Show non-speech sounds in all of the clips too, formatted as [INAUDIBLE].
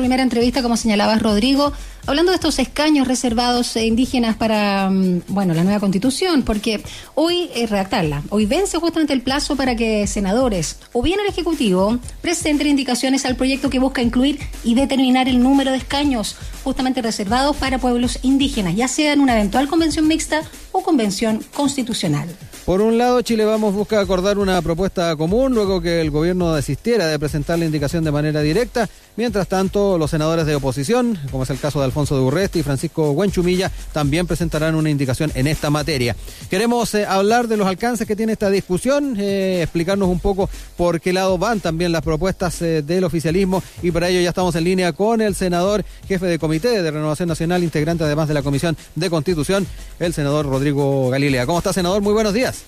primera entrevista, como señalabas, Rodrigo, hablando de estos escaños reservados e indígenas para, mm, bueno, la nueva constitución, porque hoy es redactarla. Hoy vence justamente el plazo para que senadores o bien el Ejecutivo presenten indicaciones al proyecto que busca incluir y determinar el número de escaños justamente reservados para pueblos indígenas, ya sea en una eventual convención mixta o convención constitucional. Por un lado, Chile Vamos busca acordar una propuesta común luego que el gobierno desistiera de presentar la indicación de manera directa. Mientras tanto, los senadores de oposición, como es el caso de Alfonso de Urresti y Francisco Guanchumilla, también presentarán una indicación en esta materia. Queremos eh, hablar de los alcances que tiene esta discusión, eh, explicarnos un poco por qué lado van también las propuestas eh, del oficialismo y para ello ya estamos en línea con el senador jefe de comité de Renovación Nacional, integrante además de la Comisión de Constitución, el senador Rodrigo Galilea. ¿Cómo está, senador? Muy buenos días.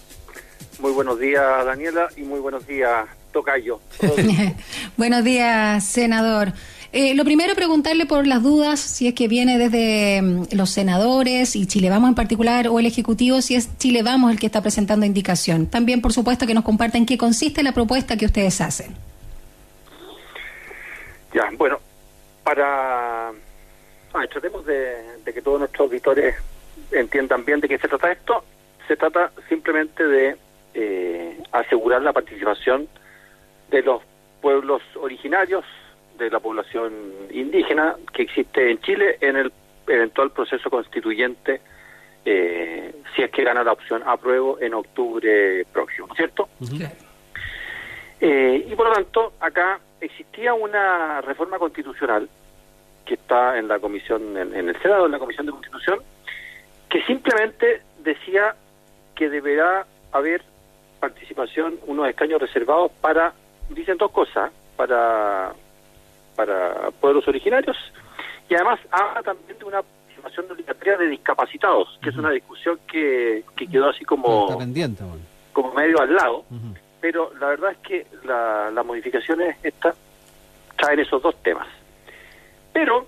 Muy buenos días, Daniela, y muy buenos días, Tocayo. [LAUGHS] buenos días, senador. Eh, lo primero, preguntarle por las dudas, si es que viene desde mm, los senadores y Chile Vamos en particular, o el Ejecutivo, si es Chile Vamos el que está presentando indicación. También, por supuesto, que nos compartan qué consiste la propuesta que ustedes hacen. Ya, bueno, para... Ah, tratemos de, de que todos nuestros auditores entiendan bien de qué se trata esto. Se trata simplemente de eh, asegurar la participación de los pueblos originarios, de la población indígena que existe en Chile en el eventual proceso constituyente, eh, si es que gana la opción apruebo en octubre próximo, ¿cierto? Eh, y por lo tanto, acá existía una reforma constitucional que está en la comisión, en, en el Senado, en la comisión de Constitución, que simplemente decía que deberá haber participación, unos escaños reservados para, dicen dos cosas, para, para pueblos originarios y además habla también de una participación obligatoria de discapacitados, que es una discusión que, que quedó así como, como medio al lado, pero la verdad es que la, las modificaciones estas traen esos dos temas. Pero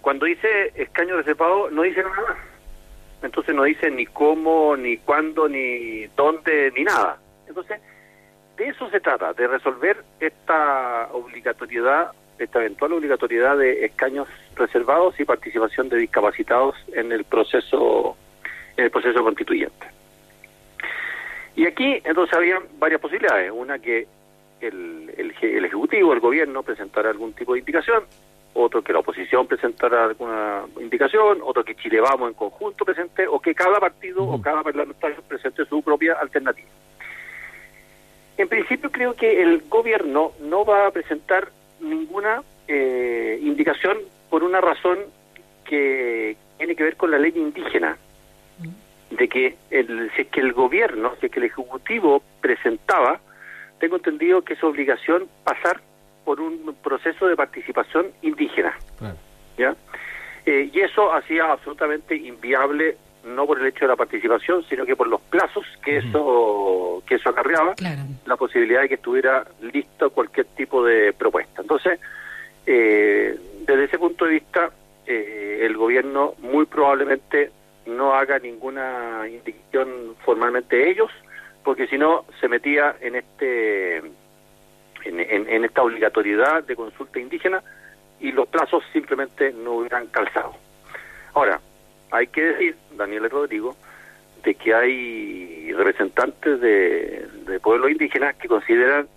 cuando dice escaño reservado no dice nada más entonces no dice ni cómo, ni cuándo, ni dónde, ni nada. Entonces, de eso se trata, de resolver esta obligatoriedad, esta eventual obligatoriedad de escaños reservados y participación de discapacitados en el proceso, en el proceso constituyente. Y aquí entonces había varias posibilidades, una que el, el, el Ejecutivo, el Gobierno presentara algún tipo de indicación, otro que la oposición presentara alguna indicación, otro que Chile Vamos en conjunto presente, o que cada partido o cada parlamentario presente su propia alternativa. En principio creo que el gobierno no va a presentar ninguna eh, indicación por una razón que tiene que ver con la ley indígena, de que el, si es que el gobierno, si es que el Ejecutivo presentaba, tengo entendido que es obligación pasar por un proceso de participación indígena. ¿ya? Eh, y eso hacía absolutamente inviable no por el hecho de la participación, sino que por los plazos que eso que eso acarreaba, la posibilidad de que estuviera listo cualquier tipo de propuesta. Entonces, eh, desde ese punto de vista, eh, el gobierno muy probablemente no haga ninguna indicación formalmente ellos, porque si no se metía en este en, esta obligatoriedad de consulta indígena y los plazos simplemente no hubieran calzado. Ahora, hay que decir, Daniel y Rodrigo, de que hay representantes de, de pueblos indígenas que consideran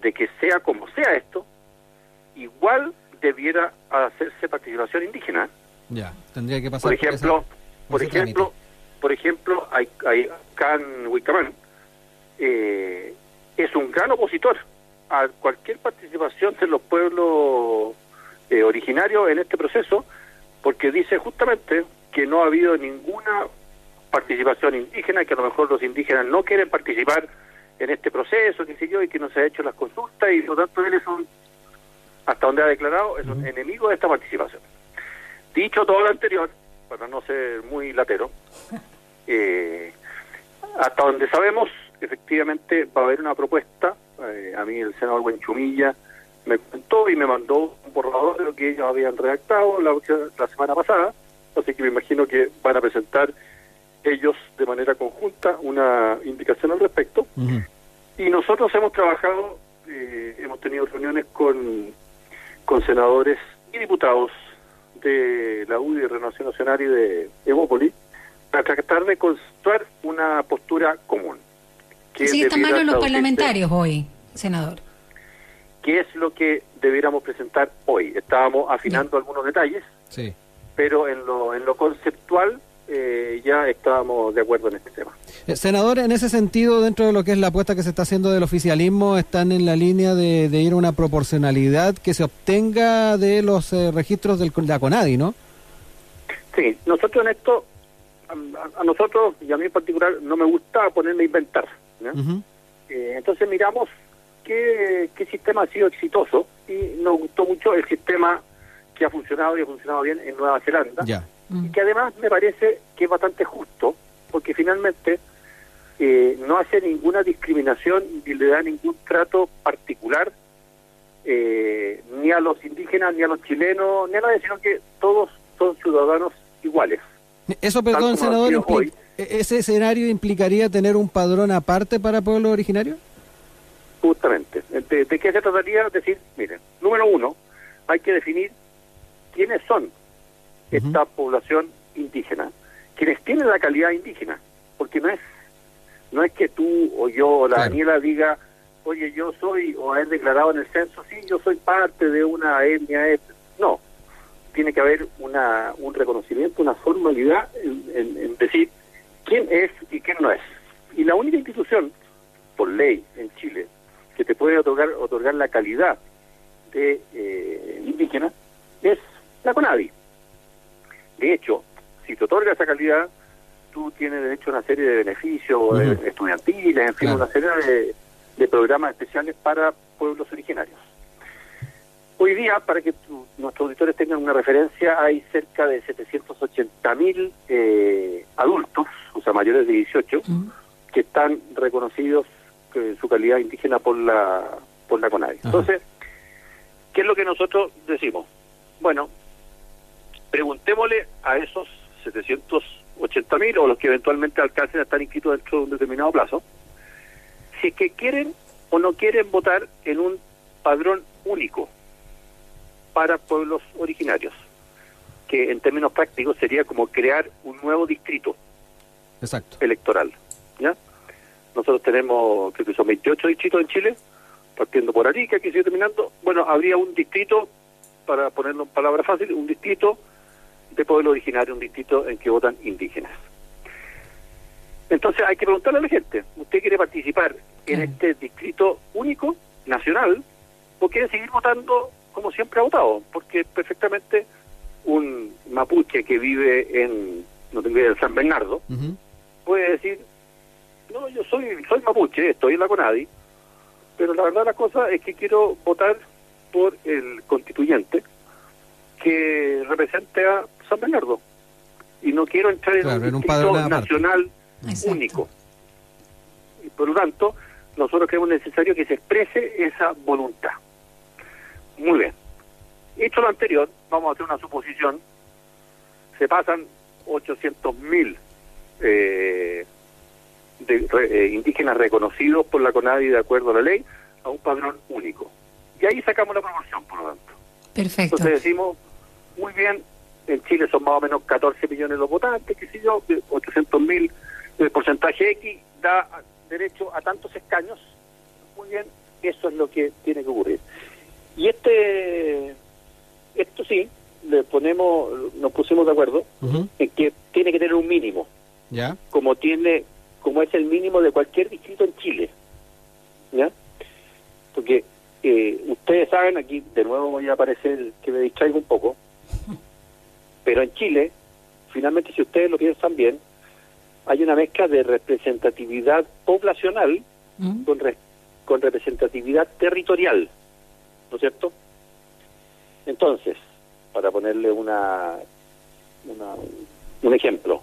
de que sea como sea esto, igual debiera hacerse participación indígena. Ya, tendría que pasar por ejemplo, por, ejemplo, por ejemplo, hay, hay Huicamán eh, es un gran opositor a cualquier participación de los pueblos eh, originarios en este proceso, porque dice justamente que no ha habido ninguna participación indígena, que a lo mejor los indígenas no quieren participar en este proceso, qué sé yo, y que no se ha hecho las consultas, y por lo tanto él es un, hasta donde ha declarado, es un enemigo de esta participación. Dicho todo lo anterior, para no ser muy latero, [LAUGHS] eh, hasta donde sabemos, efectivamente va a haber una propuesta eh, a mí el senador Buenchumilla me contó y me mandó un borrador de lo que ellos habían redactado la, la semana pasada, así que me imagino que van a presentar ellos de manera conjunta una indicación al respecto. Y nosotros hemos trabajado, eh, hemos tenido reuniones con, con senadores y diputados de la UDI de Renovación Nacional y de Evópolis para tratar de construir una postura común. Que sí, está mal los parlamentarios hoy, senador. ¿Qué es lo que debiéramos presentar hoy? Estábamos afinando algunos detalles, sí. Pero en lo, en lo conceptual eh, ya estábamos de acuerdo en este tema. Eh, senador, en ese sentido, dentro de lo que es la apuesta que se está haciendo del oficialismo, están en la línea de, ir a una proporcionalidad que se obtenga de los eh, registros del, de la CONADI, ¿no? Sí, nosotros en esto, a, nosotros y a mí en particular, no me gusta ponerme a inventar. entonces miramos qué, qué sistema ha sido exitoso y nos gustó mucho el sistema que ha funcionado y ha funcionado bien en Nueva Zelanda. Ya y que además me parece que es bastante justo, porque finalmente eh, no hace ninguna discriminación ni le da ningún trato particular eh, ni a los indígenas, ni a los chilenos, ni a nadie, sino que todos son ciudadanos iguales. Eso, perdón, senador, ¿e-, ¿ese escenario implicaría tener un padrón aparte para pueblos originarios? Justamente. ¿De, ¿De, qué se trataría? Decir, miren, número uno, hay que definir quiénes son esta población indígena, quienes tienen la calidad indígena, porque no es no es que tú o yo o la Daniela diga, oye, yo soy, o haber declarado en el censo, sí, yo soy parte de una etnia, no, tiene que haber una, un reconocimiento, una formalidad en, decir quién es y quién no es. Y la única institución, por ley en Chile, que te puede otorgar, otorgar la calidad de eh, indígena es la CONAVI. De hecho, si te otorga esa calidad, tú tienes derecho a una serie de beneficios estudiantiles, en fin, una serie de, programas especiales para pueblos originarios. Hoy día, para que nuestros auditores tengan una referencia, hay cerca de 780 mil eh, adultos, o sea, mayores de 18, que están reconocidos en su calidad indígena por la por la CONADI. Entonces, ¿qué es lo que nosotros decimos? Bueno, preguntémosle a esos 780 mil o los que eventualmente alcancen a estar inscritos dentro de un determinado plazo, si es que quieren o no quieren votar en un padrón único para pueblos originarios, que en términos prácticos sería como crear un nuevo distrito Exacto. electoral. ¿ya? Nosotros tenemos, creo que son 28 distritos en Chile, partiendo por Arica, que sigue terminando. Bueno, habría un distrito, para ponerlo en palabras fáciles, un distrito de pueblo originario, un distrito en que votan indígenas. Entonces hay que preguntarle a la gente, ¿usted quiere participar en este distrito único, nacional, o quiere seguir votando como siempre ha votado? Porque perfectamente un mapuche que vive en, no tengo idea, San Bernardo, puede decir, no, yo soy, soy mapuche, estoy en la CONADI, pero la verdad la cosa es que quiero votar por el constituyente que represente a San Bernardo. Y no quiero entrar en un, en nacional único. Y por lo tanto, nosotros creemos necesario que se exprese esa voluntad. Muy bien. Hecho lo anterior, vamos a hacer una suposición. Se pasan 800.000 mil eh, eh, indígenas reconocidos por la CONADI de acuerdo a la ley a un padrón único. Y ahí sacamos la proporción, por lo tanto. Perfecto. Entonces decimos, muy bien, en Chile son más o menos 14 millones los votantes, que si yo, 800 mil, el porcentaje X da derecho a tantos escaños, muy bien, eso es lo que tiene que ocurrir. Y este, esto sí, le ponemos, nos pusimos de acuerdo en que tiene que tener un mínimo, ¿Ya? como tiene, como es el mínimo de cualquier distrito en Chile, ¿ya? Porque eh, ustedes saben, aquí de nuevo voy a aparecer que me distraigo un poco, [LAUGHS] pero en Chile, finalmente, si ustedes lo piensan bien, hay una mezcla de representatividad poblacional mm. con, con representatividad territorial, ¿no es cierto? Entonces, para ponerle una, una un ejemplo,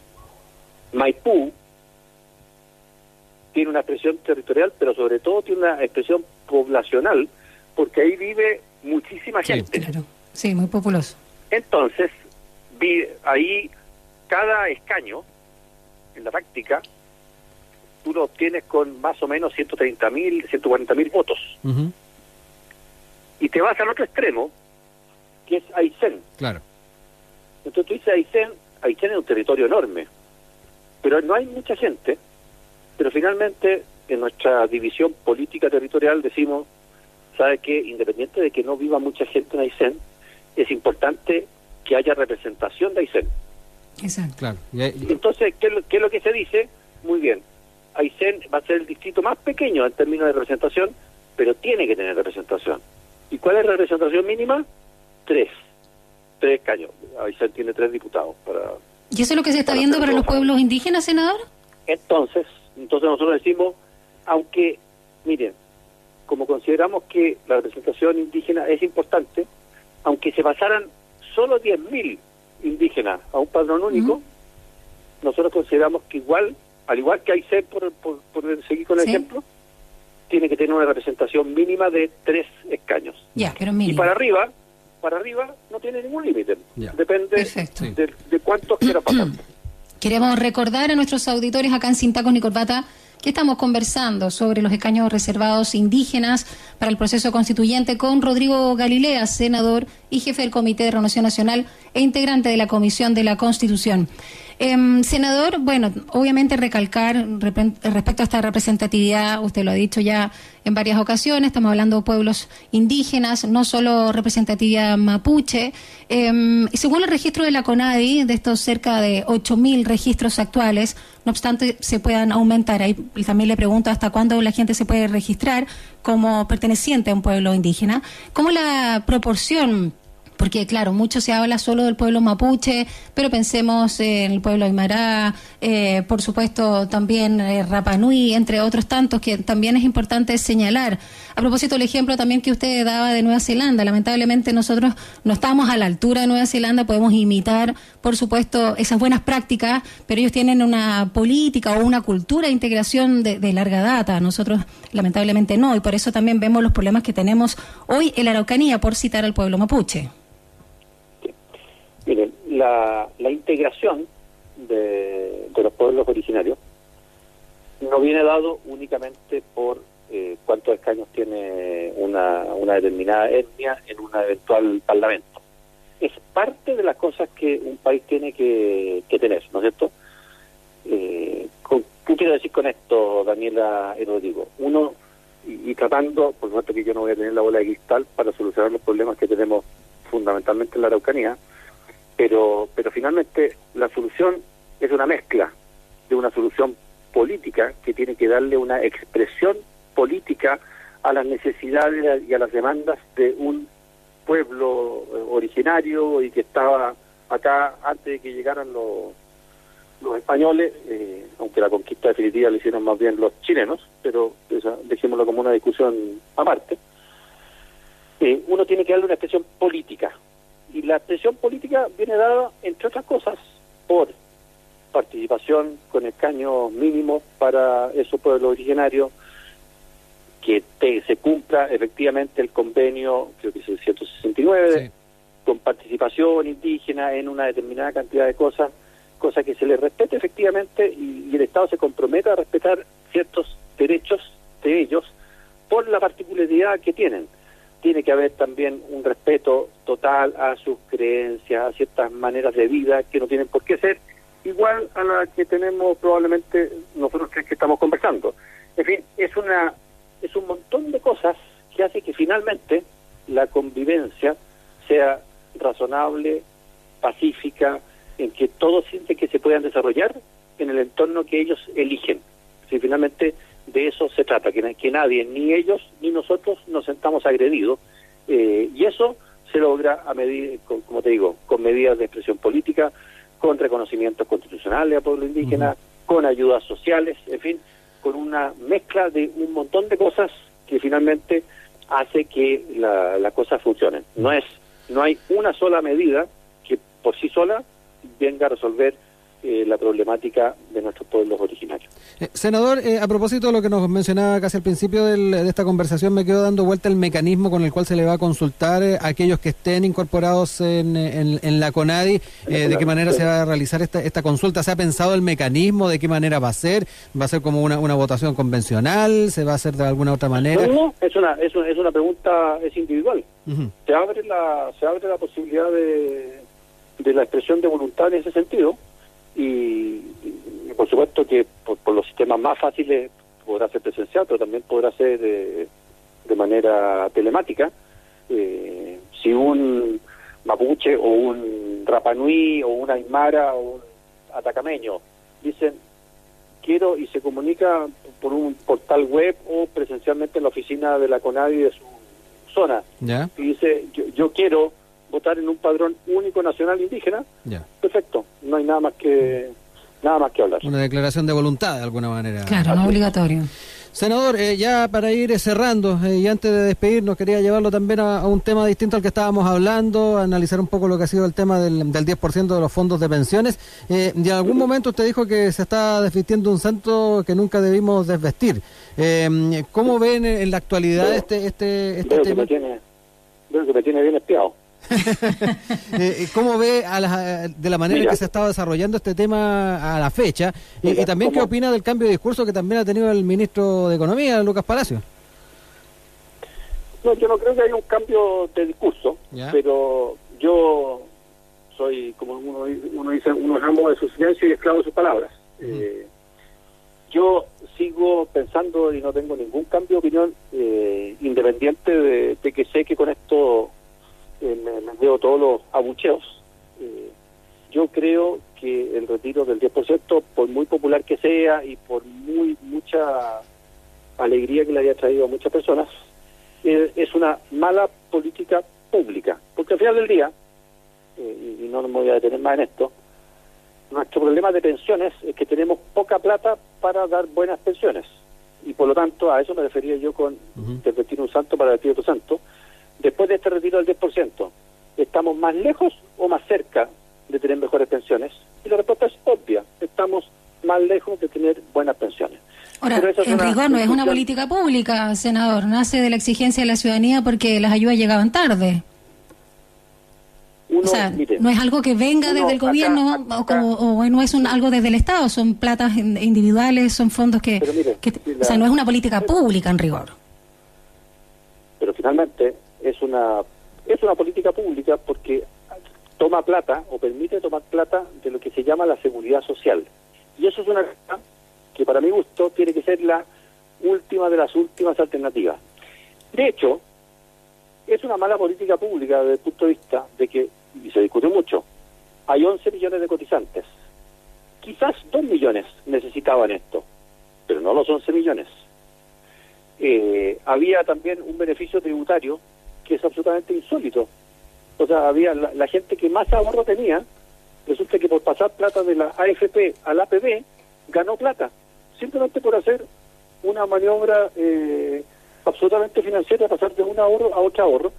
Maipú tiene una expresión territorial, pero sobre todo tiene una expresión poblacional, porque ahí vive muchísima gente. Claro. Sí, muy populoso. Entonces, ahí cada escaño, en la práctica, tú lo obtienes con más o menos 130 mil, 140 mil votos. Y te vas al otro extremo, que es Aysén. Claro. Entonces tú dices Aysén, Aysén es un territorio enorme, pero no hay mucha gente, pero finalmente en nuestra división política territorial decimos, ¿sabe qué? Independiente de que no viva mucha gente en Aysén, es importante que haya representación de Aysén. Exacto. Claro. Entonces, ¿qué es, lo, qué es lo que se dice? Muy bien, Aysén va a ser el distrito más pequeño en términos de representación, pero tiene que tener representación. ¿Y cuál es la representación mínima? Tres. Tres caños. Aysén tiene tres diputados. para ¿Y eso es lo que se está Para viendo para los pueblos indígenas, senador? Entonces, entonces nosotros decimos, aunque, miren, como consideramos que la representación indígena es importante, aunque se pasaran solo 10.000 indígenas a un padrón único, nosotros consideramos que igual, al igual que Aysén, por, por, por seguir con el Sí. ejemplo, tiene que tener una representación mínima de tres escaños. Ya, pero Y para arriba, para arriba no tiene ningún límite. Depende de, de cuántos quiera pasar. [CLEARS THROAT] Queremos recordar a nuestros auditores acá en Sin Tacos ni Corbata que estamos conversando sobre los escaños reservados indígenas para el proceso constituyente con Rodrigo Galilea, senador y jefe del Comité de Renovación Nacional e integrante de la Comisión de la Constitución. Em, senador, bueno, obviamente recalcar respecto a esta representatividad, usted lo ha dicho ya en varias ocasiones, estamos hablando de pueblos indígenas, no solo representatividad mapuche. Em, según el registro de la CONADI, de estos cerca de 8.000 registros actuales, no obstante se puedan aumentar. Ahí también le pregunto hasta cuándo la gente se puede registrar como perteneciente a un pueblo indígena. ¿Cómo la proporción? Porque, claro, mucho se habla solo del pueblo mapuche, pero pensemos en el pueblo aymara, eh, por supuesto también eh, Rapa Nui, entre otros tantos que también es importante señalar. A propósito del ejemplo también que usted daba de Nueva Zelanda, lamentablemente nosotros no estamos a la altura de Nueva Zelanda, podemos imitar, por supuesto, esas buenas prácticas, pero ellos tienen una política o una cultura de integración de, de larga data. Nosotros, lamentablemente, no, y por eso también vemos los problemas que tenemos hoy en la Araucanía, por citar al pueblo mapuche. Miren, la, integración de, los pueblos originarios no viene dado únicamente por eh, cuántos escaños tiene una, determinada etnia en un eventual parlamento. Es parte de las cosas que un país tiene que, tener, ¿no es cierto? Eh, ¿Qué quiero decir con esto, Daniela y Rodrigo? Uno, y, y tratando, por supuesto que yo no voy a tener la bola de cristal para solucionar los problemas que tenemos fundamentalmente en la Araucanía, pero pero finalmente la solución es una mezcla de una solución política que tiene que darle una expresión política a las necesidades y a las demandas de un pueblo eh, originario y que estaba acá antes de que llegaran los los españoles, eh, aunque la conquista definitiva la hicieron más bien los chilenos, pero esa, dejémoslo como una discusión aparte, eh, uno tiene que darle una expresión política. Y la expresión política viene dada, entre otras cosas, por participación con escaños mínimos para esos pueblos originarios, que te- se cumpla efectivamente el convenio, creo que es el 169, Sí. con participación indígena en una determinada cantidad de cosas, cosa que se les respete efectivamente y, y el Estado se comprometa a respetar ciertos derechos de ellos por la particularidad que tienen. Tiene que haber también un respeto total a sus creencias, a ciertas maneras de vida que no tienen por qué ser igual a la que tenemos probablemente nosotros que estamos conversando. En fin, es una es un montón de cosas que hace que finalmente la convivencia sea razonable, pacífica, en que todos sienten que se puedan desarrollar en el entorno que ellos eligen. Si finalmente de eso se trata, que, na- que nadie, ni ellos ni nosotros, nos sentamos agredidos. eh, y eso se logra a medir, con- como te digo, con medidas de expresión política, con reconocimientos constitucionales a pueblo indígena, con ayudas sociales, en fin, con una mezcla de un montón de cosas que finalmente hace que la, la cosa funcione. No es, no hay una sola medida que por sí sola venga a resolver eh, la problemática de nuestros pueblos originarios. Eh, senador, eh, a propósito de lo que nos mencionaba casi al principio del- de esta conversación, me quedo dando vuelta el mecanismo con el cual se le va a consultar eh, a aquellos que estén incorporados en, en- en la CONADI, eh, de qué manera se va a realizar esta, esta consulta. ¿Se ha pensado el mecanismo? ¿De qué manera va a ser? ¿Va a ser como una, una votación convencional? ¿Se va a hacer de alguna otra manera? No, no, es una, es una, es una pregunta, es individual. se abre la se abre la posibilidad de, de la expresión de voluntad en ese sentido y, por supuesto que por, los sistemas más fáciles podrá ser presencial, pero también podrá ser de, de manera telemática. Eh, si un mapuche o un rapanui o un aymara o un atacameño dicen quiero y se comunica por un portal web o presencialmente en la oficina de la CONADI de su zona y dice yo, yo quiero votar en un padrón único nacional indígena, perfecto, no hay nada más que nada más que hablar. Una declaración de voluntad de alguna manera. Claro, no obligatorio. Senador, eh, ya para ir eh, cerrando eh, y antes de despedirnos, quería llevarlo también a, un tema distinto al que estábamos hablando, analizar un poco lo que ha sido el tema del, del 10% de los fondos de pensiones. y en algún momento usted dijo que se está desvistiendo un santo que nunca debimos desvestir. ¿Cómo ven en la actualidad este, este, este tema? Que me tiene, veo que me tiene bien espiado. [LAUGHS] Eh, ¿Cómo ve a de la manera en que se estaba desarrollando este tema a la fecha? y, también qué opina del cambio de discurso que también ha tenido el ministro de Economía, Lucas Palacio. No, yo no creo que haya un cambio de discurso, pero yo soy, como uno, uno dice, uno amo de su silencio y esclavo de sus palabras. Eh, yo sigo pensando y no tengo ningún cambio de opinión eh, independiente de, que sé que con esto eh, me, veo todos los abucheos. Eh, yo creo que el retiro del 10%, por muy popular que sea y por muy mucha alegría que le haya traído a muchas personas, eh, es una mala política pública. Porque al final del día, y no me voy a detener más en esto, nuestro problema de pensiones es que tenemos poca plata para dar buenas pensiones. Y por lo tanto, a eso me refería yo con uh un santo para el otro santo, después de este retiro del 10%, ¿estamos más lejos o más cerca de tener mejores pensiones? Y la respuesta es obvia, estamos más lejos de tener buenas pensiones. Ahora, en rigor no es una política pública, senador, nace de la exigencia de la ciudadanía porque las ayudas llegaban tarde. o sea, no es algo que venga desde el gobierno o, no es un, algo desde el Estado, son platas individuales, son fondos que... o sea, no es una política pública en rigor. Pero finalmente es una es una política pública porque toma plata o permite tomar plata de lo que se llama la seguridad social. Y eso es una que para mi gusto tiene que ser la última de las últimas alternativas. De hecho, es una mala política pública desde el punto de vista de que, y se discute mucho, hay 11 millones de cotizantes. Quizás 2 millones necesitaban esto, pero no los 11 millones. Eh, había también un beneficio tributario que es absolutamente insólito. O sea, había la, gente que más ahorro tenía, resulta que por pasar plata de la AFP a la APB, ganó plata, simplemente por hacer una maniobra eh, absolutamente financiera, pasar de un ahorro a otro ahorro.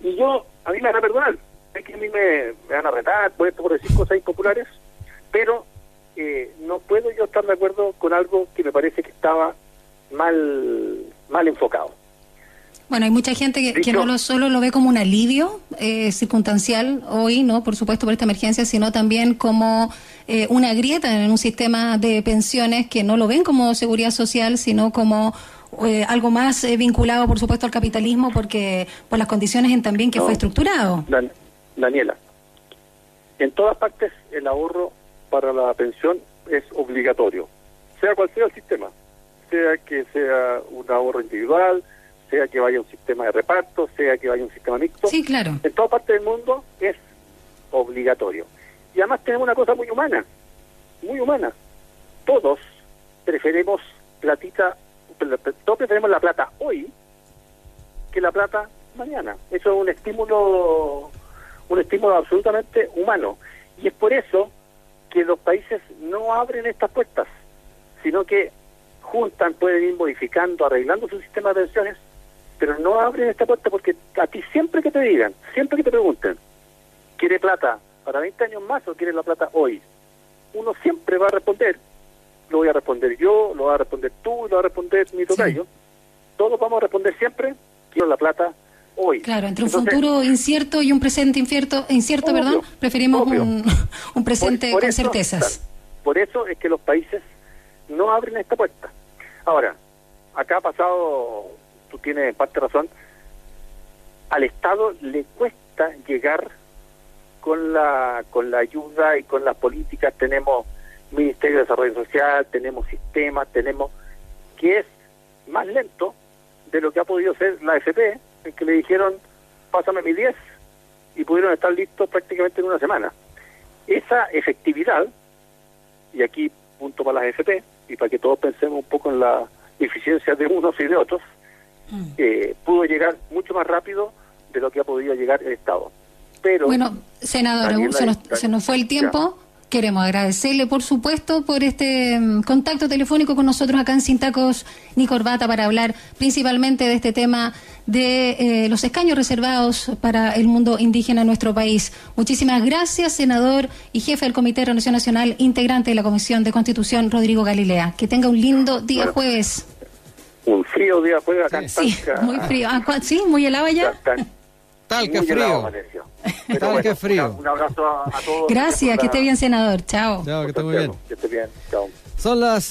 Y yo, a mí me van a perdonar, es que a mí me, van a retar por por decir cosas impopulares, pero eh, no puedo yo estar de acuerdo con algo que me parece que estaba mal, mal enfocado. Bueno, hay mucha gente que, no lo, solo lo ve como un alivio eh, circunstancial hoy, no, por supuesto, por esta emergencia, sino también como eh, una grieta en un sistema de pensiones que no lo ven como seguridad social, sino como eh, algo más vinculado, por supuesto, al capitalismo, porque por las condiciones en también que fue estructurado. Daniela, en todas partes el ahorro para la pensión es obligatorio, sea cual sea el sistema, sea que sea un ahorro individual sea que vaya un sistema de reparto, sea que vaya un sistema mixto. Sí, claro. En toda parte del mundo es obligatorio. Y además tenemos una cosa muy humana, muy humana. Todos preferimos platita, todos preferimos la plata hoy que la plata mañana. Eso es un estímulo, un estímulo absolutamente humano. Y es por eso que los países no abren estas puertas, sino que juntan, pueden ir modificando, arreglando su sistema de pensiones pero no abren esta puerta porque a ti siempre que te digan, siempre que te pregunten, ¿quiere plata para 20 años más o quiere la plata hoy? Uno siempre va a responder, lo voy a responder yo, lo va a responder tú, lo va a responder mi tocayo. Todos vamos a responder siempre, quiero la plata hoy. Claro, entre un futuro incierto y un presente incierto, incierto perdón, preferimos un, [LAUGHS] un, presente con certezas. Por eso es que los países no abren esta puerta. Ahora, acá ha pasado tú tienes en parte razón, al Estado le cuesta llegar con la con la ayuda y con las políticas tenemos Ministerio de Desarrollo Social, tenemos sistemas, tenemos que es más lento de lo que ha podido ser la FP, en que le dijeron, pásame mi 10, y pudieron estar listos prácticamente en una semana. Esa efectividad, y aquí punto para las FP, y para que todos pensemos un poco en la eficiencia de unos y de otros, eh, pudo llegar mucho más rápido de lo que ha podido llegar el Estado. Pero bueno, senador, se, nos, se nos fue el tiempo. Queremos agradecerle, por supuesto, por este mm, contacto telefónico con nosotros acá en Sin Tacos ni Corbata para hablar principalmente de este tema de eh, los escaños reservados para el mundo indígena en nuestro país. Muchísimas gracias, senador y jefe del Comité de Renovación Nacional, integrante de la Comisión de Constitución, Rodrigo Galilea. Que tenga un lindo día Bueno. jueves. Un frío día juega acá en Sí, muy frío. Ah, ¿cuál- ¿Sí? ¿Muy helado ya? Tal que frío. Tal que frío. Un, abrazo a, a todos. Gracias, que esté bien, senador. Chao. Chao, que esté muy bien. Que esté bien. Chao. Son las